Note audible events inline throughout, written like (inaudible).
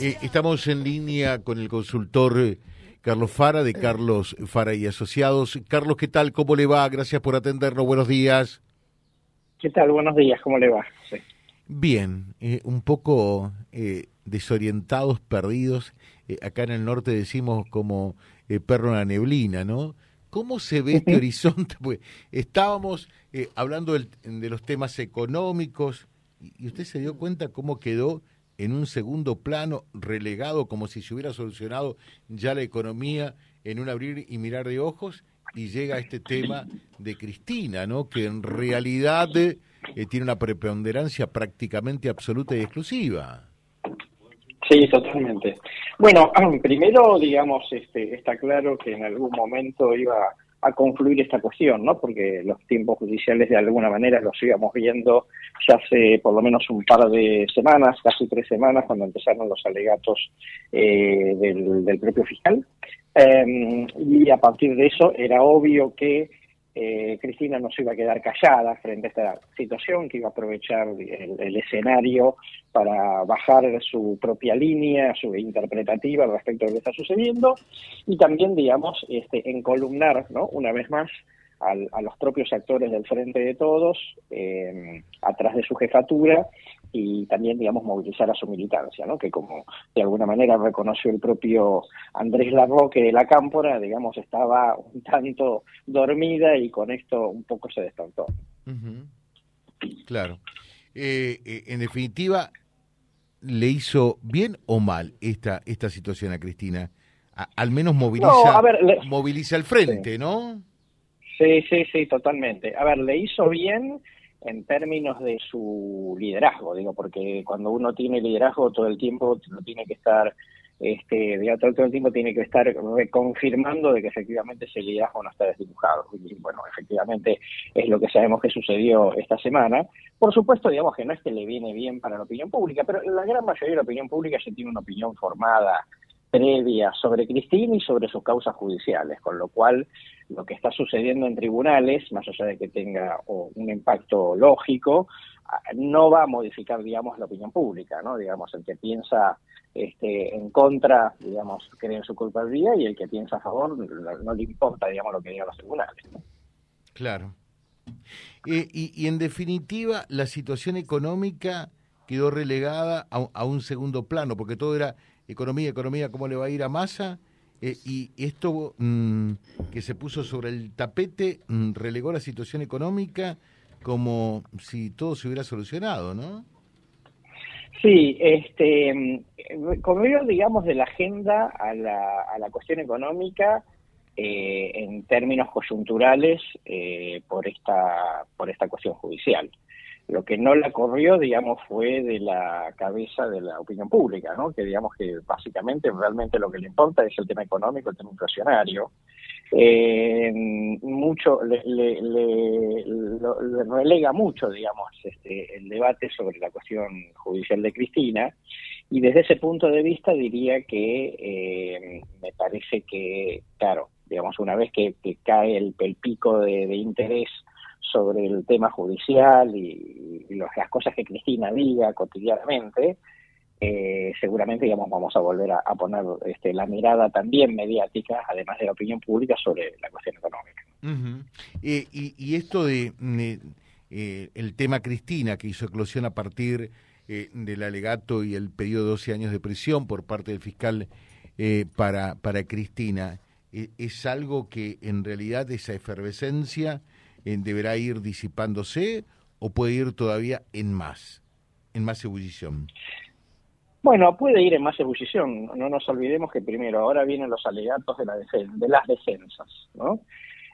Eh, estamos en línea con el consultor eh, Carlos Fara de Carlos Fara y Asociados. Carlos, ¿qué tal? ¿Cómo le va? Gracias por atendernos. Buenos días. ¿Qué tal? Buenos días. ¿Cómo le va? Bien, eh, un poco desorientados, perdidos. acá en el norte decimos como perro en la neblina, ¿no? ¿Cómo se ve este horizonte? (laughs) Pues estábamos hablando de los temas económicos y usted se dio cuenta cómo quedó en un segundo plano, relegado como si se hubiera solucionado ya la economía en un abrir y mirar de ojos, y llega este tema de Cristina, ¿no? que en realidad eh, tiene una preponderancia prácticamente absoluta y exclusiva. Sí, totalmente. Bueno, (clears throat) primero, digamos, este, está claro que en algún momento iba a concluir esta cuestión, ¿no? Porque los tiempos judiciales de alguna manera los íbamos viendo ya hace por lo menos un par de semanas, casi tres semanas, cuando empezaron los alegatos eh, del, propio fiscal. Em, y a partir de eso era obvio que eh, Cristina no se iba a quedar callada frente a esta situación, que iba a aprovechar el, escenario para bajar su propia línea, su interpretativa respecto a lo que está sucediendo, y también, digamos, este, encolumnar, ¿no? Una vez más, a los propios actores del Frente de Todos, eh, atrás de su jefatura, y también, digamos, movilizar a su militancia, ¿no? que como de alguna manera reconoció el propio Andrés Larroque de la Cámpora, digamos, estaba un tanto dormida y con esto un poco se despertó. Claro. Eh, eh, en definitiva, ¿le hizo bien o mal esta, esta situación a Cristina? al menos moviliza, moviliza el frente, ¿no? Sí, sí, sí, totalmente. A ver, le hizo bien en términos de su liderazgo, digo, porque cuando uno tiene liderazgo todo el tiempo no tiene que estar, este, todo, todo el tiempo tiene que estar confirmando de que efectivamente ese liderazgo no está desdibujado. Y bueno, efectivamente es lo que sabemos que sucedió esta semana. Por supuesto, digamos que no es que le viene bien para la opinión pública, pero la gran mayoría de la opinión pública ya tiene una opinión formada previa sobre Cristina y sobre sus causas judiciales, con lo cual lo que está sucediendo en tribunales, más allá de que tenga un impacto lógico, ah, no va a modificar, digamos, la opinión pública, ¿no? Digamos, el que piensa este, en contra, digamos, cree en su culpabilidad y el que piensa a favor no, le importa, digamos, lo que digan los tribunales. Claro. Eh, y, en definitiva, la situación económica quedó relegada a un segundo plano, porque todo era economía, economía, cómo le va a ir a Massa. Eh, y esto mm, que se puso sobre el tapete mm, relegó la situación económica como si todo se hubiera solucionado, ¿no? Sí, este, mm, corrió, digamos, de la agenda a la, a la cuestión económica eh, en términos coyunturales eh, por esta por esta cuestión judicial. Lo que no la corrió, digamos, fue de la cabeza de la opinión pública, ¿no? Que digamos que básicamente realmente lo que le importa es el tema económico, el tema inflacionario. Eh, mucho le, relega mucho, digamos, este, el debate sobre la cuestión judicial de Cristina. Y desde ese punto de vista diría que eh, me parece que, claro, digamos, una vez que, cae el, pico de interés sobre el tema judicial y, las cosas que Cristina diga cotidianamente, eh, seguramente digamos vamos a volver a, poner este, la mirada también mediática, además de la opinión pública, sobre la cuestión económica. Eh, y, esto de eh, el tema Cristina, que hizo eclosión a partir del alegato y el pedido de 12 años de prisión por parte del fiscal para, para Cristina, ¿es algo que en realidad esa efervescencia deberá ir disipándose o puede ir todavía en más, en más ebullición? Bueno, puede ir en más ebullición. No nos olvidemos que primero, ahora vienen los alegatos de, la de las defensas, ¿no?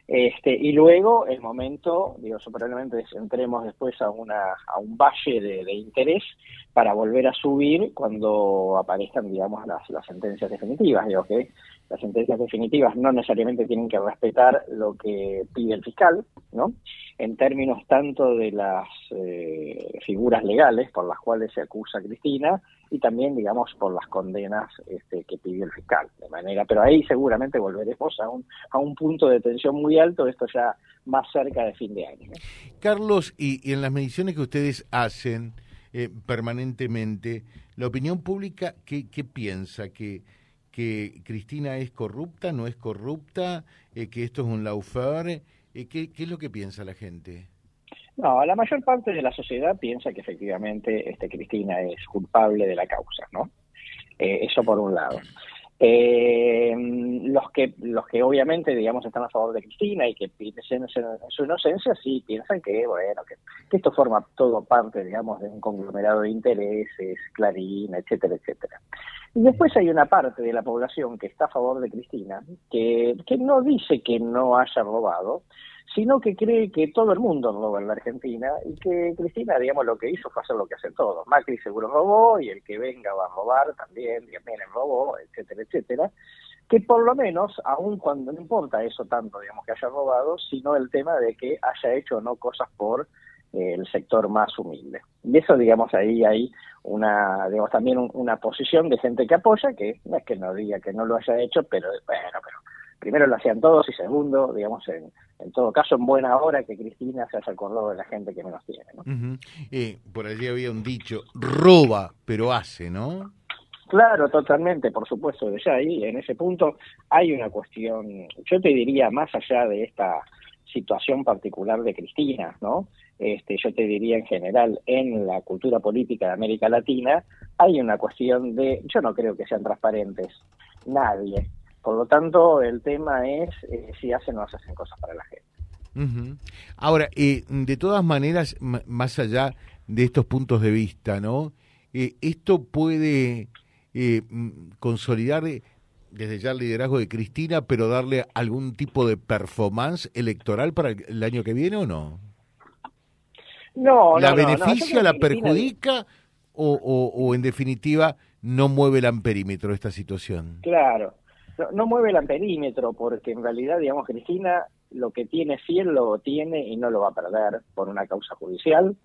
Este, y luego el momento, digo, probablemente entremos después a, una, a un valle de, interés para volver a subir cuando aparezcan, digamos, las, las sentencias definitivas. Digo que las sentencias definitivas no necesariamente tienen que respetar lo que pide el fiscal, ¿no? En términos tanto de las eh, figuras legales por las cuales se acusa Cristina y también, digamos, por las condenas este, que pidió el fiscal. De manera, pero ahí seguramente volveremos a un, a un punto de tensión muy alto, esto ya más cerca de fin de año. Carlos, y, en las mediciones que ustedes hacen, eh, permanentemente, la opinión pública, ¿qué, qué piensa? ¿Que, ¿Que Cristina es corrupta, no es corrupta? Eh, ¿Que esto es un laufer? Eh, ¿qué, ¿Qué es lo que piensa la gente? No, la mayor parte de la sociedad piensa que efectivamente este, Cristina es culpable de la causa, ¿no? Eh, eso por un lado. Eh, los que los que obviamente digamos están a favor de Cristina y que piensan en su inocencia sí piensan que bueno que, esto forma todo parte digamos de un conglomerado de intereses Clarín etcétera etcétera. Y después hay una parte de la población que está a favor de Cristina que que no dice que no haya robado sino que cree que todo el mundo roba en la Argentina y que Cristina, digamos, lo que hizo fue hacer lo que hacen todos. Macri seguro robó y el que venga va a robar también, también robó, etcétera, etcétera. Que por lo menos, aun cuando no importa eso tanto, digamos, que haya robado, sino el tema de que haya hecho o no cosas por eh, el sector más humilde. Y eso, digamos, ahí hay una, digamos, también una posición de gente que apoya, que no es que no diga que no lo haya hecho, pero bueno, pero primero lo hacían todos y segundo, digamos, en, en todo caso, en buena hora que Cristina se haya acordado de la gente que menos tiene. ¿no? eh, por allí había un dicho, roba, pero hace, ¿no? Claro, totalmente, por supuesto, ya ahí, en ese punto, hay una cuestión, yo te diría, más allá de esta situación particular de Cristina, ¿no? Este, yo te diría en general, en la cultura política de América Latina, hay una cuestión de, yo no creo que sean transparentes nadie, por lo tanto, el tema es eh, si hacen o no hacen cosas para la gente. Ahora, eh, de todas maneras, más allá de estos puntos de vista, ¿no? Eh, esto puede consolidar desde ya el liderazgo de Cristina, pero darle algún tipo de performance electoral para el año que viene o no? No, ¿La beneficia, la perjudica o, o, o, en definitiva no mueve el amperímetro esta situación? Claro, no, mueve el amperímetro porque en realidad, digamos, Cristina lo que tiene fiel lo tiene y no lo va a perder por una causa judicial.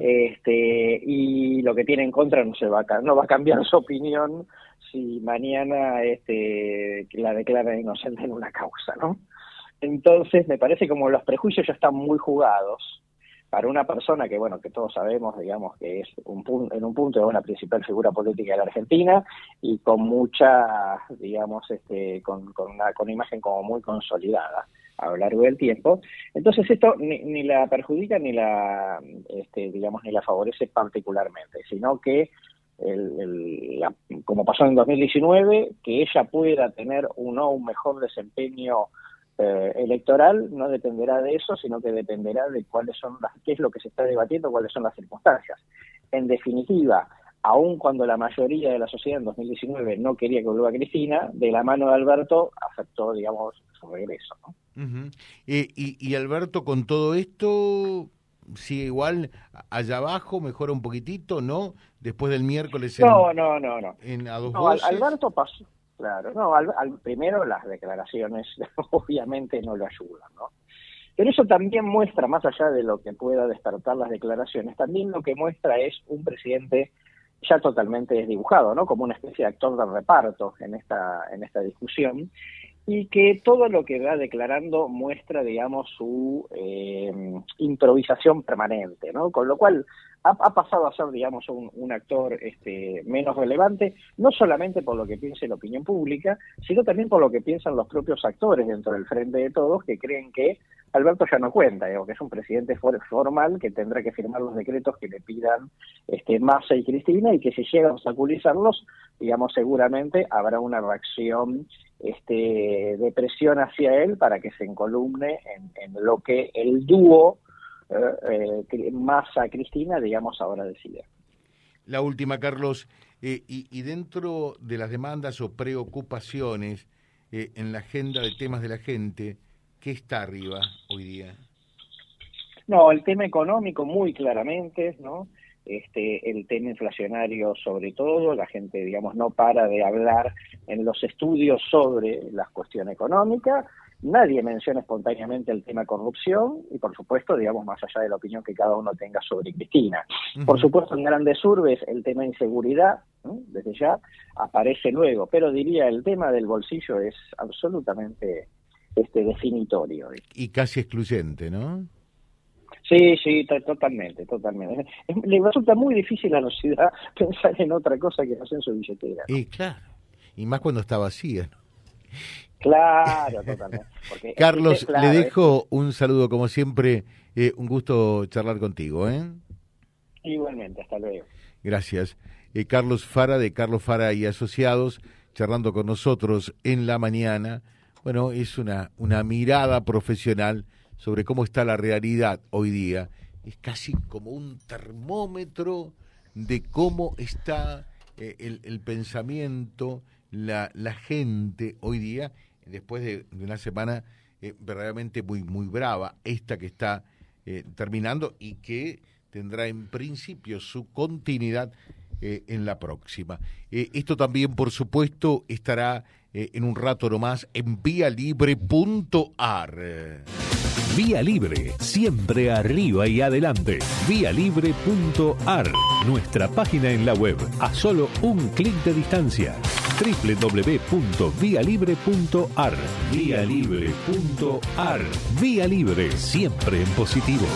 este Y lo que tiene en contra no, se va a, no va a cambiar (laughs) su opinión si mañana este, la declara inocente en una causa, ¿no? Entonces, me parece como los prejuicios ya están muy jugados para una persona que, bueno, que todos sabemos, digamos, que es un en un punto de una principal figura política de la Argentina y con mucha, digamos, este, con, con, una, con imagen como muy consolidada a lo largo del tiempo. Entonces esto ni, ni la perjudica ni la, este, digamos, ni la favorece particularmente, sino que el, el, como pasó en 2019, que ella pueda tener uno un mejor desempeño eh, electoral no dependerá de eso, sino que dependerá de cuáles son las, qué es lo que se está debatiendo, cuáles son las circunstancias. En definitiva, aun cuando la mayoría de la sociedad en 2019 no quería que vuelva Cristina, de la mano de Alberto aceptó, digamos, su regreso. Eh, y, y Alberto, con todo esto, sigue igual allá abajo, mejora un poquitito, ¿no? Después del miércoles. no, no, no, no. En a dos no, Alberto pasó Claro, no, al, primero las declaraciones (laughs) obviamente no lo ayudan, ¿no? Pero eso también muestra, más allá de lo que pueda despertar las declaraciones, también lo que muestra es un presidente ya totalmente desdibujado, ¿no? Como una especie de actor de reparto en esta, en esta discusión, y que todo lo que va declarando muestra, digamos, su eh, improvisación permanente, ¿no? Con lo cual ha, pasado a ser, digamos, un, actor este, menos relevante, no solamente por lo que piense la opinión pública, sino también por lo que piensan los propios actores dentro del frente de todos, que creen que Alberto ya no cuenta, digo, que es un presidente formal que tendrá que firmar los decretos que le pidan este, Massa y Cristina y que si llega a obstaculizarlos, digamos, seguramente habrá una reacción este, de presión hacia él para que se encolumne en, en lo que el dúo eh, eh, Massa Cristina, digamos, ahora decide. La última, Carlos, eh, y, dentro de las demandas o preocupaciones en la agenda de temas de la gente, ¿qué está arriba hoy día? No, el tema económico muy claramente, ¿no? Este, el tema inflacionario sobre todo, la gente, digamos, no para de hablar en los estudios sobre la cuestión económica, Nadie menciona espontáneamente el tema corrupción y, por supuesto, digamos, más allá de la opinión que cada uno tenga sobre Cristina. Por supuesto, en grandes urbes el tema inseguridad, desde ya, aparece luego, pero diría el tema del bolsillo es absolutamente este definitorio. Y casi excluyente, ¿no? Sí, sí, totalmente, totalmente. Le resulta muy difícil a la ciudad (laughs) pensar en otra cosa que no sea en su billetera. Y claro, y más cuando está vacía. Claro, totalmente. (laughs) Carlos, le dejo un saludo como siempre, eh, un gusto charlar contigo. ¿eh? Igualmente, hasta luego. Gracias. Eh, Carlos Fara de Carlos Fara y Asociados, charlando con nosotros en la mañana. Bueno, es una, una mirada profesional sobre cómo está la realidad hoy día. Es casi como un termómetro de cómo está eh, el, pensamiento, la, la gente hoy día, después de, una semana eh, verdaderamente muy, muy brava, esta que está terminando y que tendrá en principio su continuidad eh, en la próxima. Eh, esto también, por supuesto, estará eh, en un rato nomás en vialibre.ar. Vía Libre, siempre arriba y adelante. Vialibre.ar, nuestra página en la web, a solo un clic de distancia. www.vialibre.ar. Vialibre.ar. Vía Libre, siempre en positivo.